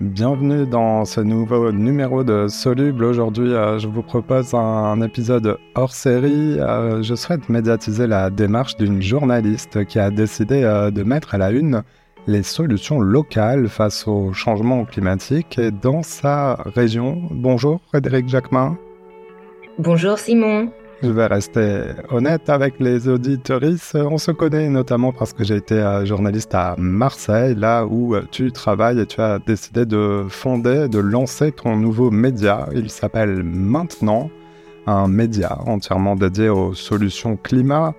Bienvenue dans ce nouveau numéro de Soluble. Aujourd'hui, euh, je vous propose un, épisode hors série. Euh, je souhaite médiatiser la démarche d'une journaliste qui a décidé euh, de mettre à la une les solutions locales face au changement climatique dans sa région. Bonjour Frédéric Jacquemin. Bonjour Simon. Je vais rester honnête avec les auditoristes. On se connaît notamment parce que j'ai été euh, journaliste à Marseille, là où euh, tu travailles et tu as décidé de fonder, de lancer ton nouveau média. Il s'appelle Maintenant, un média entièrement dédié aux solutions climat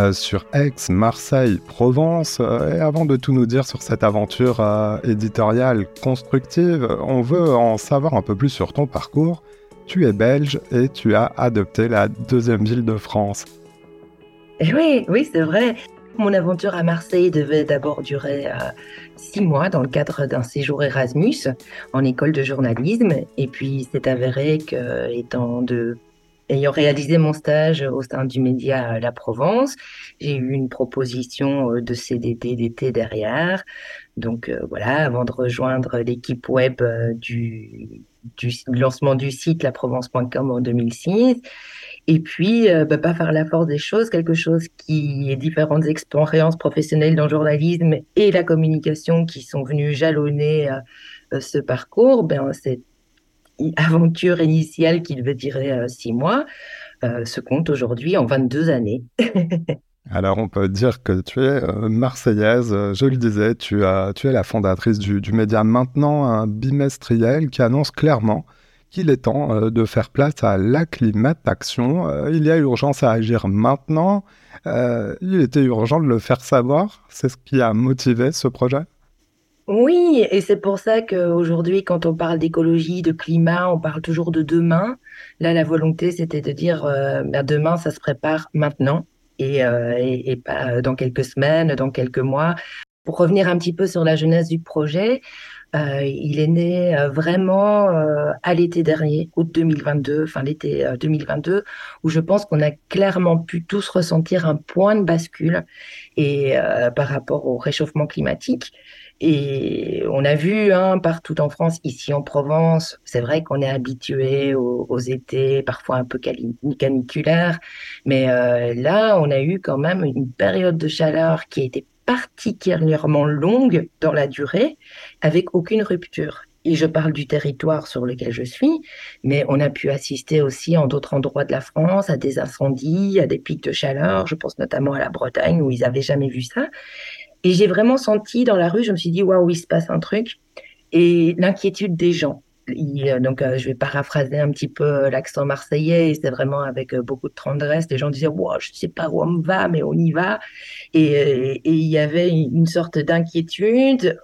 euh, sur Aix, Marseille, Provence. et avant de tout nous dire sur cette aventure éditoriale constructive, on veut en savoir un peu plus sur ton parcours tu es belge et tu as adopté la deuxième ville de France. Eh oui, oui, c'est vrai. Mon aventure à Marseille devait d'abord durer euh, six mois dans le cadre d'un séjour Erasmus en école de journalisme. Et puis, c'est avéré que, étant de ayant réalisé mon stage au sein du média La Provence, j'ai eu une proposition euh, de CDD d'été derrière. Donc euh, voilà, avant de rejoindre l'équipe web du, lancement du site laprovence.com en 2006. Et puis, euh, bah, pas faire la force des choses, quelque chose qui est différentes expériences professionnelles dans le journalisme et la communication qui sont venues jalonner euh, euh, ce parcours. Ben, cette aventure initiale qui devait durer six mois se compte aujourd'hui en 22 années. Alors on peut dire que tu es euh, marseillaise, je le disais, tu, es la fondatrice du, média Maintenant, un bimestriel qui annonce clairement qu'il est temps euh, de faire place à l'acclimatation. Euh, il y a urgence à agir maintenant. il était urgent de le faire savoir. C'est ce qui a motivé ce projet? Oui, et c'est pour ça qu'aujourd'hui, quand on parle d'écologie, de climat, on parle toujours de demain. Là, la volonté, c'était de dire, ben, demain, ça se prépare maintenant. Euh, et, pas euh, dans quelques semaines, dans quelques mois. Pour revenir un petit peu sur la jeunesse du projet, euh, il est né vraiment à l'été dernier, août 2022, fin l'été 2022, où je pense qu'on a clairement pu tous ressentir un point de bascule et par rapport au réchauffement climatique. Et on a vu hein, partout en France, ici en Provence, c'est vrai qu'on est habitué aux, étés parfois un peu caniculaires, mais euh, là, on a eu quand même une période de chaleur qui a été particulièrement longue dans la durée, avec aucune rupture. Et je parle du territoire sur lequel je suis, mais on a pu assister aussi en d'autres endroits de la France à des incendies, à des pics de chaleur. Je pense notamment à la Bretagne où ils n'avaient jamais vu ça. Et j'ai vraiment senti dans la rue, je me suis dit, waouh, il se passe un truc. Et l'inquiétude des gens. Euh, donc, euh, je vais paraphraser un petit peu euh, l'accent marseillais, c'est vraiment avec beaucoup de tendresse. Les gens disaient, wow, je sais pas où on va, mais on y va. Et, il y avait une sorte d'inquiétude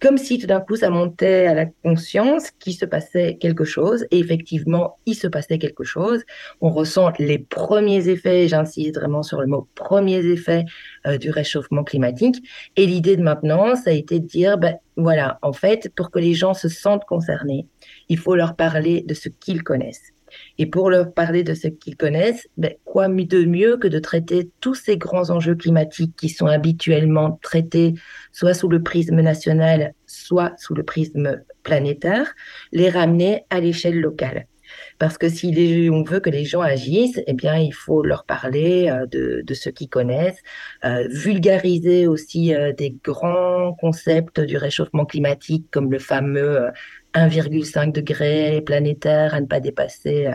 comme si tout d'un coup ça montait à la conscience qu'il se passait quelque chose. Et effectivement, il se passait quelque chose. On ressent les premiers effets, j'insiste vraiment sur le mot premiers effets euh, du réchauffement climatique. Et l'idée de maintenant, ça a été de dire, ben, voilà, en fait, pour que les gens se sentent concernés, il faut leur parler de ce qu'ils connaissent. Et pour leur parler de ce qu'ils connaissent, ben, quoi de mieux que de traiter tous ces grands enjeux climatiques qui sont habituellement traités soit sous le prisme national, soit sous le prisme planétaire, les ramener à l'échelle locale? Parce que si on veut que les gens agissent, eh bien, il faut leur parler euh, de, ce qu'ils connaissent, euh, vulgariser aussi euh, des grands concepts du réchauffement climatique comme le fameux 1,5 degré planétaire à ne pas dépasser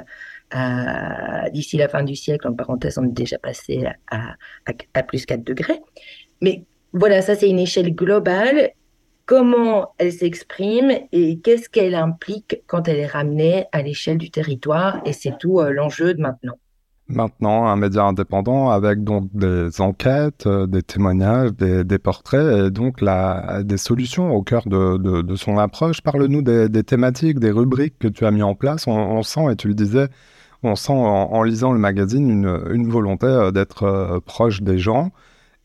d'ici la fin du siècle. En parenthèse, on est déjà passé à, à plus 4 degrés. Mais voilà, ça c'est une échelle globale comment elle s'exprime et qu'est-ce qu'elle implique quand elle est ramenée à l'échelle du territoire? Et c'est tout euh, l'enjeu de maintenant. Maintenant, un média indépendant avec donc des enquêtes, euh, des témoignages, des, portraits et donc la, des solutions au cœur de, son approche. Parle-nous des, thématiques, des rubriques que tu as mis en place. On, sent, et tu le disais, on sent en, lisant le magazine une, volonté euh, d'être proche des gens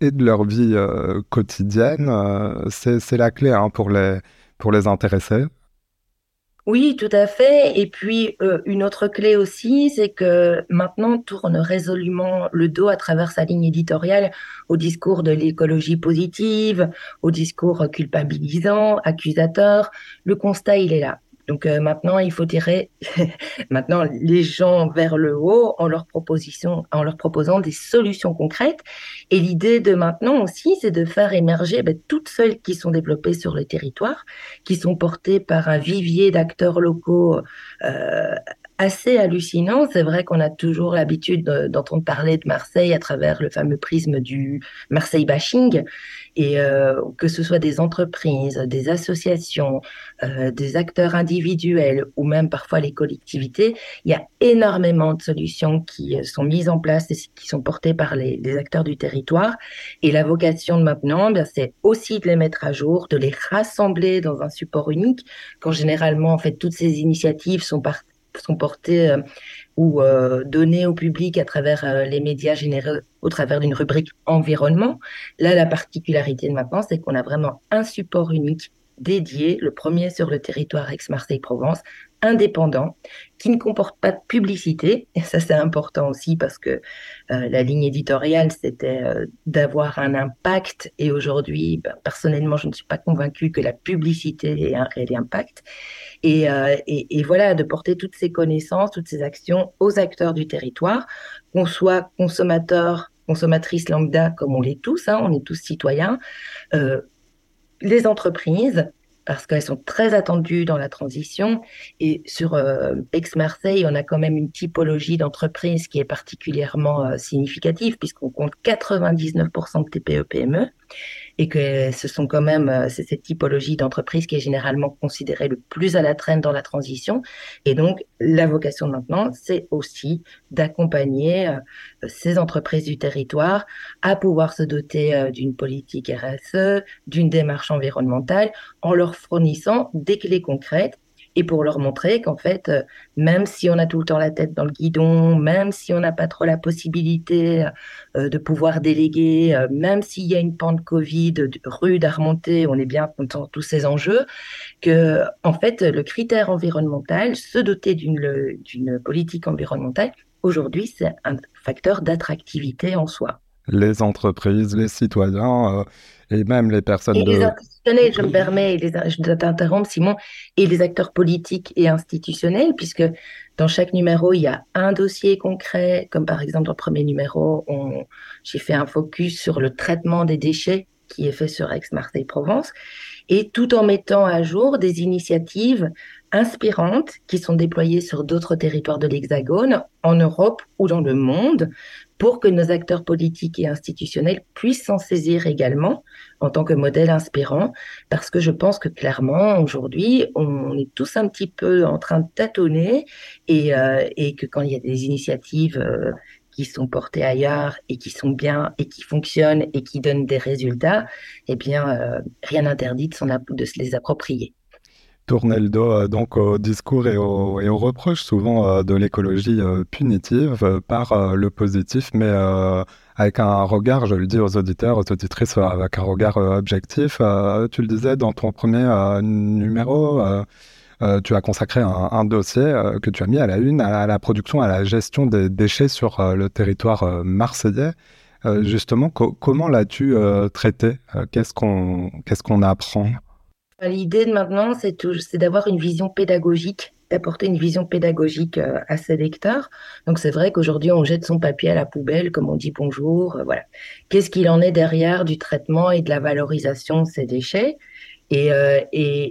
et de leur vie euh, quotidienne. Euh, c'est la clé hein, pour, les, pour les intéresser. Oui, tout à fait. Et puis, euh, une autre clé aussi, c'est que maintenant, tourne résolument le dos à travers sa ligne éditoriale au discours de l'écologie positive, au discours culpabilisant, accusateur. Le constat, il est là. Donc euh, maintenant, il faut tirer maintenant les gens vers le haut en leur proposition, en leur proposant des solutions concrètes. Et l'idée de maintenant aussi, c'est de faire émerger ben, toutes celles qui sont développées sur le territoire, qui sont portées par un vivier d'acteurs locaux euh, assez hallucinant. C'est vrai qu'on a toujours l'habitude d'entendre parler de Marseille à travers le fameux prisme du Marseille bashing, et euh, que ce soit des entreprises, des associations, euh, des acteurs individuels ou même parfois les collectivités, il y a énormément de solutions qui sont mises en place et qui sont portées par les, les acteurs du territoire. Et la vocation de maintenant, bien, c'est aussi de les mettre à jour, de les rassembler dans un support unique, quand généralement, en fait, toutes ces initiatives sont parties sont portés euh, ou euh, donnés au public à travers euh, les médias généraux au travers d'une rubrique environnement. Là, la particularité de maintenant, c'est qu'on a vraiment un support unique dédié, le premier sur le territoire ex-Marseille-Provence, indépendant, qui ne comporte pas de publicité. Et ça, c'est important aussi parce que euh, la ligne éditoriale, c'était d'avoir un impact. Et aujourd'hui, ben, personnellement, je ne suis pas convaincue que la publicité ait un réel impact. Et, euh, et, voilà, de porter toutes ces connaissances, toutes ces actions aux acteurs du territoire, qu'on soit consommateur, consommatrice lambda, comme on l'est tous, hein, on est tous citoyens, les entreprises, parce qu'elles sont très attendues dans la transition. Et sur euh, Aix-Marseille, on a quand même une typologie d'entreprise qui est particulièrement euh, significative, puisqu'on compte 99% de TPE-PME et que ce sont quand même euh, c'est cette typologie d'entreprise qui est généralement considérée le plus à la traîne dans la transition. Et donc, la vocation maintenant, c'est aussi d'accompagner euh, ces entreprises du territoire à pouvoir se doter euh, d'une politique RSE, d'une démarche environnementale, en leur fournissant des clés concrètes et pour leur montrer qu'en fait, euh, même si on a tout le temps la tête dans le guidon, même si on n'a pas trop la possibilité euh, de pouvoir déléguer, euh, même s'il y a une pente Covid rude à remonter, on est bien content tous ces enjeux, que en fait, le critère environnemental, se doter d'une politique environnementale, aujourd'hui, c'est un facteur d'attractivité en soi. Les entreprises, les citoyens et même les personnes et de... Les institutionnels, je me permets, les, je dois t'interrompre Simon, et les acteurs politiques et institutionnels, puisque dans chaque numéro, il y a un dossier concret, comme par exemple dans le premier numéro, j'ai fait un focus sur le traitement des déchets qui est fait sur Aix-Marseille-Provence, et tout en mettant à jour des initiatives inspirantes qui sont déployées sur d'autres territoires de l'Hexagone, en Europe ou dans le monde, pour que nos acteurs politiques et institutionnels puissent s'en saisir également en tant que modèle inspirant, parce que je pense que clairement, aujourd'hui, on est tous un petit peu en train de tâtonner et, euh, et que quand il y a des initiatives euh, qui sont portées ailleurs et qui sont bien et qui fonctionnent et qui donnent des résultats, eh bien, euh, rien n'interdit de, de se les approprier tourner le dos euh, donc au discours et aux et au reproches souvent euh, de l'écologie euh, punitive par le positif, mais avec un regard, je le dis aux auditeurs, aux auditrices, avec un regard objectif. tu le disais dans ton premier numéro. tu as consacré un, dossier que tu as mis à la une à la, production, à la gestion des déchets sur le territoire marseillais. justement, comment l'as-tu traité Qu'est-ce qu'on qu'est-ce qu'on apprend? L'idée de maintenant, c'est d'avoir une vision pédagogique, d'apporter une vision pédagogique euh, à ses lecteurs. Donc c'est vrai qu'aujourd'hui, on jette son papier à la poubelle, comme on dit bonjour. Euh, voilà. Qu'est-ce qu'il en est derrière du traitement et de la valorisation de ces déchets? Et, euh,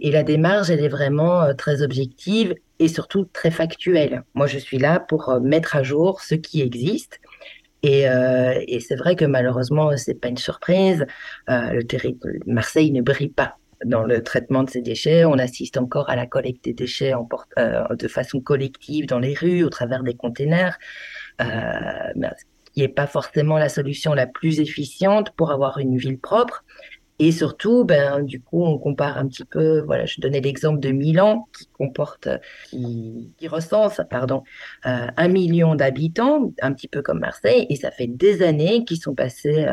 la démarche, elle est vraiment très objective et surtout très factuelle. Moi, je suis là pour mettre à jour ce qui existe. Et, et c'est vrai que malheureusement, c'est pas une surprise. Le territoire Marseille ne brille pas dans le traitement de ces déchets. On assiste encore à la collecte des déchets euh, de façon collective dans les rues, au travers des containers, euh, qui n'est pas forcément la solution la plus efficiente pour avoir une ville propre. Et surtout, ben, du coup, on compare un petit peu, voilà, je donnais l'exemple de Milan, qui comporte, qui, recense, pardon, euh, un million d'habitants, un petit peu comme Marseille, et ça fait des années qu'ils sont passés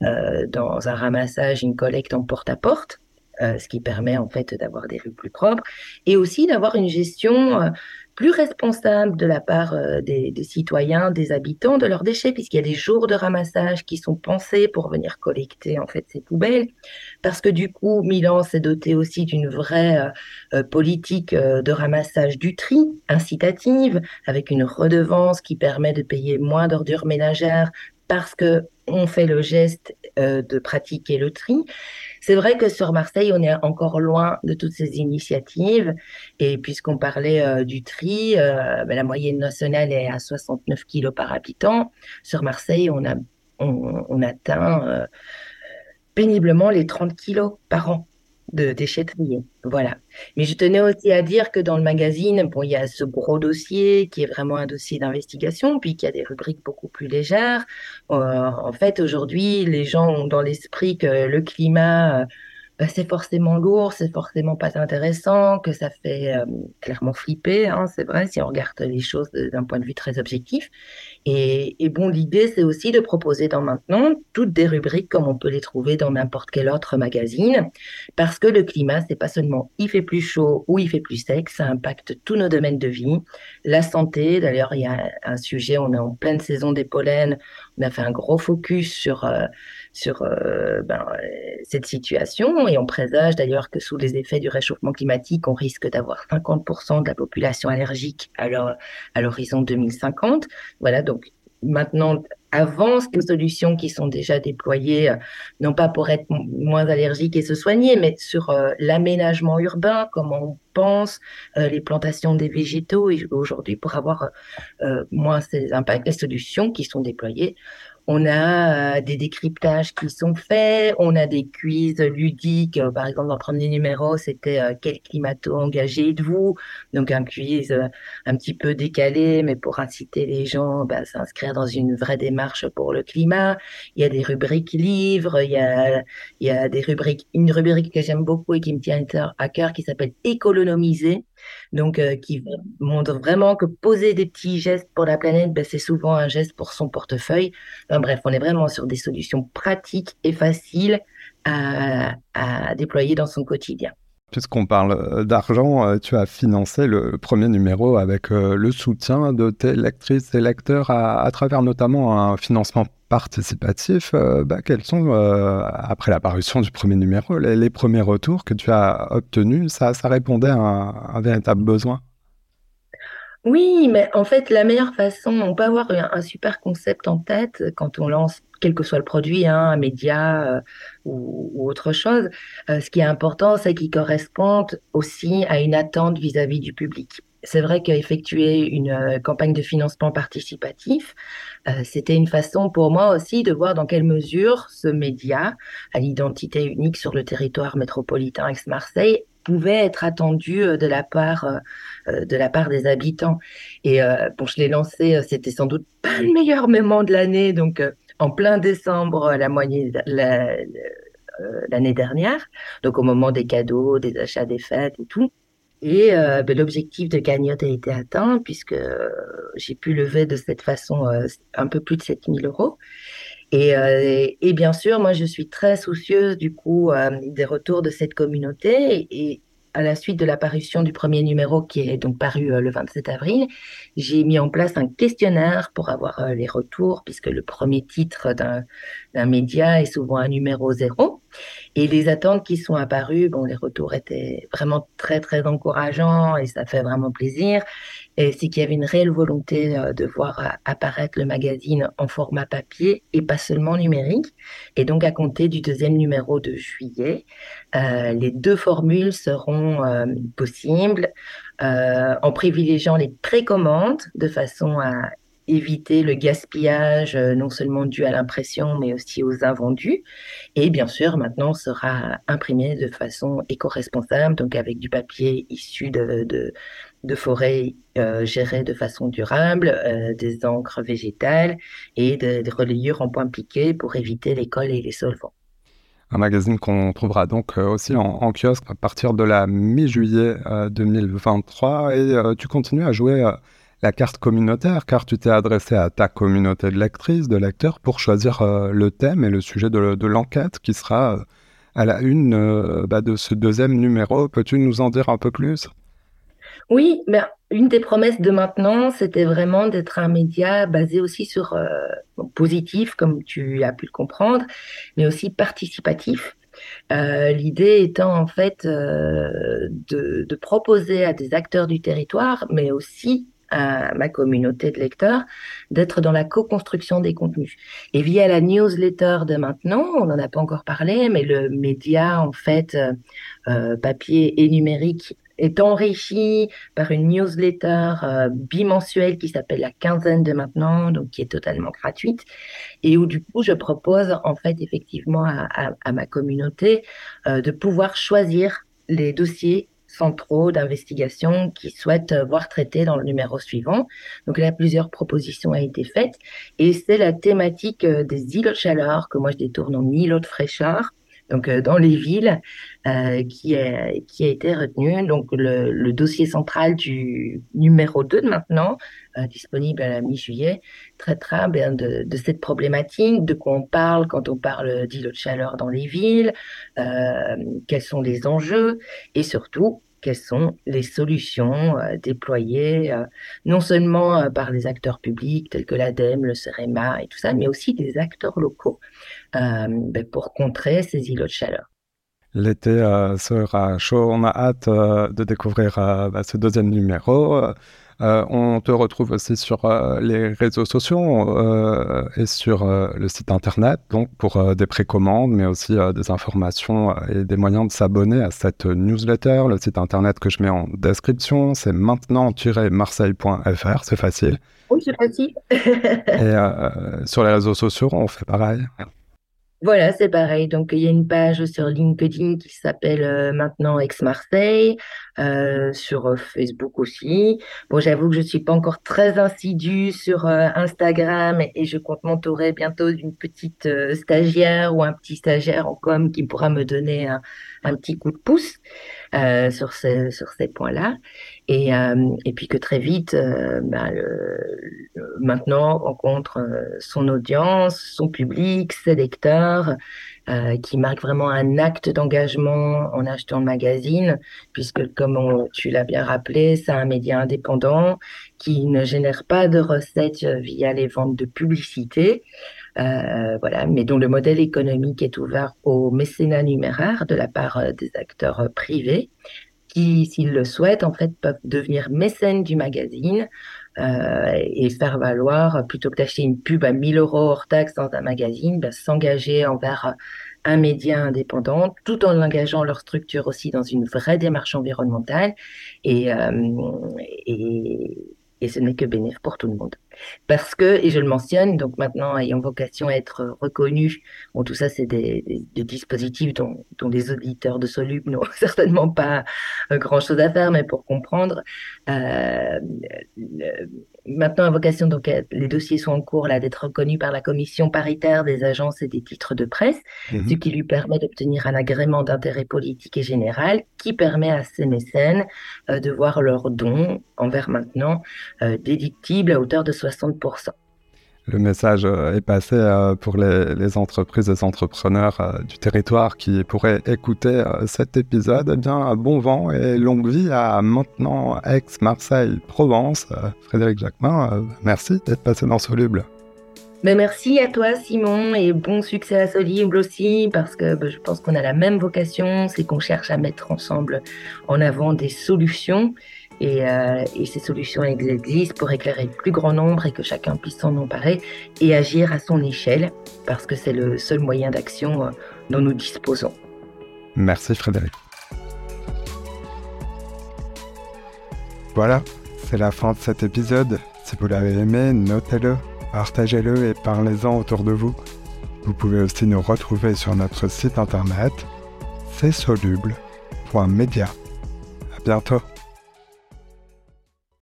dans un ramassage, une collecte en porte-à-porte. Ce qui permet en fait d'avoir des rues plus propres et aussi d'avoir une gestion plus responsable de la part euh, des, citoyens, des habitants de leurs déchets, puisqu'il y a des jours de ramassage qui sont pensés pour venir collecter en fait ces poubelles, parce que du coup Milan s'est doté aussi d'une vraie euh, euh, politique de ramassage du tri incitative, avec une redevance qui permet de payer moins d'ordures ménagères parce que on fait le geste de pratiquer le tri. C'est vrai que sur Marseille, on est encore loin de toutes ces initiatives. Et puisqu'on parlait euh, du tri, euh, ben, la moyenne nationale est à 69 kilos par habitant. Sur Marseille, on, on, atteint euh, péniblement les 30 kilos par an de déchets. Voilà. Mais je tenais aussi à dire que dans le magazine, bon, il y a ce gros dossier qui est vraiment un dossier d'investigation, puis qu'il y a des rubriques beaucoup plus légères. Euh, en fait, aujourd'hui, les gens ont dans l'esprit que le climat euh, c'est forcément lourd, c'est forcément pas intéressant, que ça fait euh, clairement flipper, hein, c'est vrai, si on regarde les choses d'un point de vue très objectif. Et, et bon, l'idée, c'est aussi de proposer dans Maintenant toutes des rubriques comme on peut les trouver dans n'importe quel autre magazine, parce que le climat, c'est pas seulement il fait plus chaud ou il fait plus sec, ça impacte tous nos domaines de vie, la santé. D'ailleurs, il y a un sujet, on est en pleine saison des pollens, on a fait un gros focus sur euh, sur euh, ben, cette situation et on présage d'ailleurs que sous les effets du réchauffement climatique, on risque d'avoir 50% de la population allergique à l'horizon 2050. Voilà, donc maintenant avance des solutions qui sont déjà déployées, euh, non pas pour être moins allergique et se soigner, mais sur euh, l'aménagement urbain, comment on pense, les plantations des végétaux, aujourd'hui pour avoir moins ces impacts, les solutions qui sont déployées on a euh, des décryptages qui sont faits, on a des quiz ludiques. Euh, par exemple, dans le premier numéro, c'était euh, quel climato engagé êtes-vous? Donc un quiz un petit peu décalé, mais pour inciter les gens bah, à s'inscrire dans une vraie démarche pour le climat. Il y a des rubriques livres, il y a, il y a des rubriques, une rubrique que j'aime beaucoup et qui me tient à cœur qui s'appelle Économiser donc euh, qui montre vraiment que poser des petits gestes pour la planète, ben, c'est souvent un geste pour son portefeuille. bref, on est vraiment sur des solutions pratiques et faciles à, déployer dans son quotidien. Puisqu'on parle euh, d'argent, euh, tu as financé le premier numéro avec le soutien de tes lectrices et lecteurs à travers notamment un financement participatif, euh, bah, quels sont, euh, après l'apparition du premier numéro, les, premiers retours que tu as obtenus ça répondait à un, véritable besoin? Oui, mais en fait, la meilleure façon, on peut avoir un, super concept en tête quand on lance quel que soit le produit, hein, un média euh, ou, autre chose. ce qui est important, c'est qu'il corresponde aussi à une attente vis à -vis du public c'est vrai qu'effectuer une euh, campagne de financement participatif, euh, c'était une façon pour moi aussi de voir dans quelle mesure ce média, à l'identité unique sur le territoire métropolitain Aix-Marseille, pouvait être attendu euh, de la part de la part des habitants. Et bon, je l'ai lancé, c'était sans doute pas le meilleur moment de l'année, donc en plein décembre, la moitié l'année dernière, donc au moment des cadeaux, des achats, des fêtes et tout. Et euh, ben, l'objectif de cagnotte a été atteint puisque euh, j'ai pu lever de cette façon euh, un peu plus de 7000 euros. Et, et, bien sûr, moi, je suis très soucieuse du coup des retours de cette communauté et, à la suite de l'apparition du premier numéro qui est donc paru euh, le 27 avril, j'ai mis en place un questionnaire pour avoir euh, les retours, puisque le premier titre d'un média est souvent un numéro zéro. Et les attentes qui sont apparues, bon, les retours étaient vraiment très, très encourageants et ça fait vraiment plaisir. Et c'est qu'il y avait une réelle volonté euh, de voir apparaître le magazine en format papier et pas seulement numérique. Et donc, à compter du deuxième numéro de juillet, euh, les deux formules seront euh, possibles euh, en privilégiant les précommandes de façon à éviter le gaspillage non seulement dû à l'impression mais aussi aux invendus. Et bien sûr, maintenant sera imprimé de façon éco-responsable, donc avec du papier issu de, de forêts gérées de façon durable, des encres végétales et des relayures en point piqué pour éviter les cols et les solvants un magazine qu'on trouvera donc euh, aussi en, kiosque à partir de la mi-juillet 2023. Euh, et euh, tu continues à jouer la carte communautaire car tu t'es adressé à ta communauté de lectrices, de lecteurs pour choisir le thème et le sujet de, l'enquête qui sera à la une bah, de ce deuxième numéro. Peux-tu nous en dire un peu plus? Oui, ben, une des promesses de maintenant, c'était vraiment d'être un média basé aussi sur positif, comme tu as pu le comprendre, mais aussi participatif. Euh, l'idée étant en fait euh, de, de, proposer à des acteurs du territoire, mais aussi à ma communauté de lecteurs, d'être dans la co-construction des contenus. Et via la newsletter de maintenant, on n'en a pas encore parlé, mais le média en fait euh, papier et numérique est enrichi par une newsletter euh, bimensuelle qui s'appelle la quinzaine de maintenant, donc qui est totalement gratuite, et où du coup je propose en fait effectivement à, ma communauté euh, de pouvoir choisir les dossiers centraux d'investigation qu'ils souhaitent voir traités dans le numéro suivant. Donc là, plusieurs propositions ont été faites et c'est la thématique euh, des îlots de chaleur que moi je détourne en îlots de fraîcheur donc euh, dans les villes, euh, qui, a, été retenu. Donc le, dossier central du numéro 2 de maintenant, euh, disponible à la mi-juillet, traitera bien de, cette problématique, de quoi on parle quand on parle d'îlots de chaleur dans les villes, quels sont les enjeux et surtout quelles sont les solutions euh, déployées euh, non seulement euh, par les acteurs publics tels que l'ADEME, le CEREMA et tout ça, mais aussi des acteurs locaux ben, pour contrer ces îlots de chaleur. L'été sera chaud, on a hâte de découvrir bah, ce deuxième numéro. Euh, on te retrouve aussi sur euh, les réseaux sociaux euh, et sur le site internet, donc pour des précommandes, mais aussi des informations et des moyens de s'abonner à cette newsletter. Le site internet que je mets en description, c'est maintenant-marseille.fr, c'est facile. Oui, c'est facile. et sur les réseaux sociaux, on fait pareil. Voilà, c'est pareil. Donc, il y a une page sur LinkedIn qui s'appelle euh, maintenant Ex-Marseille, euh, sur euh, Facebook aussi. Bon, j'avoue que je suis pas encore très insidue sur Instagram et, je compte m'entourer bientôt d'une petite stagiaire ou un petit stagiaire en com qui pourra me donner un petit coup de pouce sur, ces, sur ces points-là. Et, et puis que très vite, bah, le, maintenant rencontre son audience, son public, ses lecteurs euh, qui marque vraiment un acte d'engagement en achetant le magazine, puisque comme tu l'as bien rappelé, c'est un média indépendant qui ne génère pas de recettes via les ventes de publicité, euh, voilà, mais dont le modèle économique est ouvert au mécénat numéraire de la part euh, des acteurs privés qui, s'ils le souhaitent, en fait, peuvent devenir mécènes du magazine euh, et faire valoir, plutôt que d'acheter une pub à 1000 euros hors taxe dans un magazine, bah, s'engager envers un média indépendant, tout en engageant leur structure aussi dans une vraie démarche environnementale. Et, et ce n'est que bénéfique pour tout le monde. Parce que, et je le mentionne, donc maintenant ayant vocation à être reconnu, bon tout ça c'est des, des, dispositifs dont, dont les auditeurs de Solub n'ont certainement pas euh, grand-chose à faire, mais pour comprendre, euh, maintenant à vocation, donc les dossiers sont en cours là d'être reconnus par la commission paritaire des agences et des titres de presse, mmh ce qui lui permet d'obtenir un agrément d'intérêt politique et général qui permet à ces mécènes euh, de voir leurs dons envers maintenant euh, déductibles à hauteur de 60%. Le message euh, est passé euh, pour les, entreprises et entrepreneurs euh, du territoire qui pourraient écouter cet épisode. Eh bien, bon vent et longue vie à maintenant Aix-Marseille, Provence. Frédéric Jacquemin, merci d'être passé dans Soluble. Mais merci à toi Simon et bon succès à Soluble aussi parce que bah, je pense qu'on a la même vocation, c'est qu'on cherche à mettre ensemble en avant des solutions et, euh, et, ces solutions existent pour éclairer le plus grand nombre et que chacun puisse s'en emparer et agir à son échelle, parce que c'est le seul moyen d'action euh, dont nous disposons. Merci Frédéric. Voilà, c'est la fin de cet épisode. Si vous l'avez aimé, notez-le, partagez-le et parlez-en autour de vous. Vous pouvez aussi nous retrouver sur notre site internet, c'est soluble.media. À bientôt.